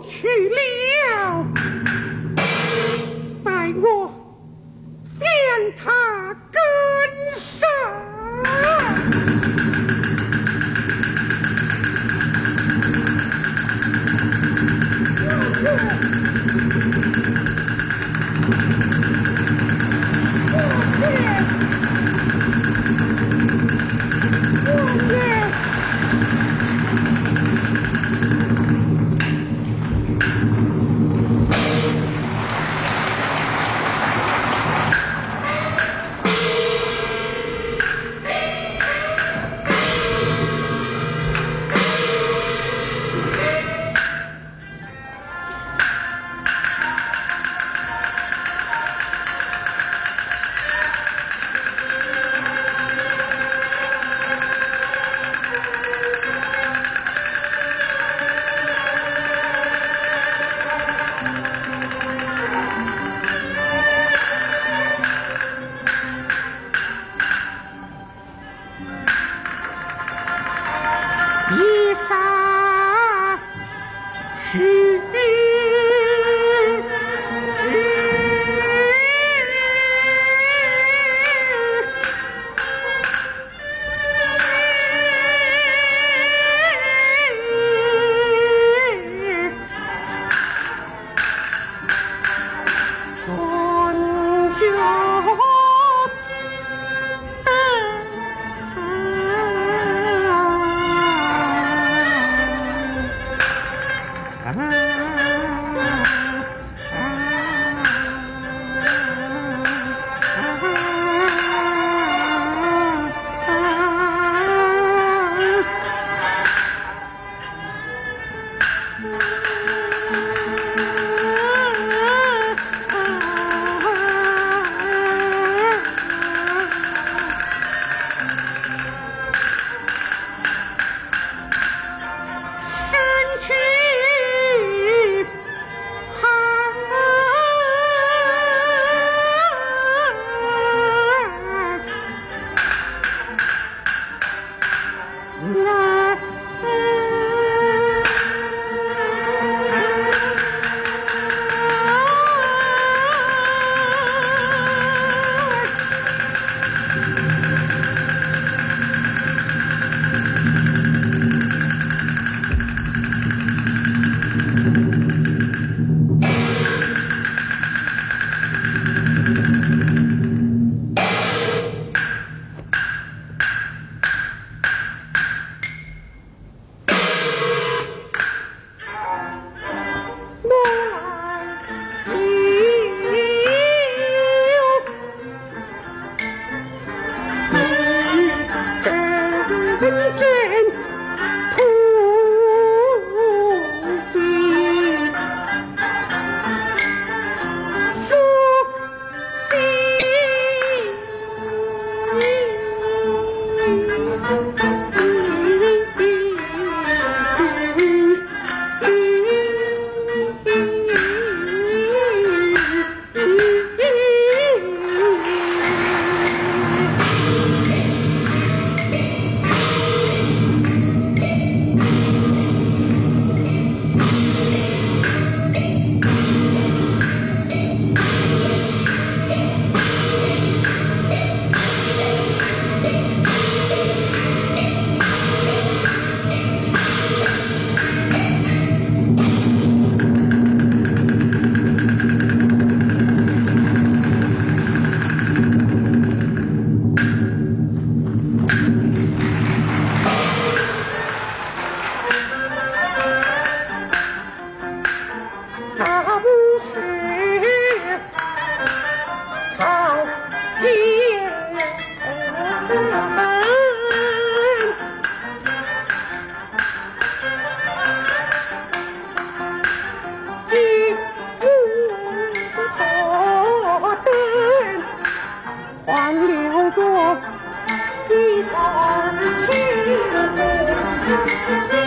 去了待我将他赶上。留着一段情故，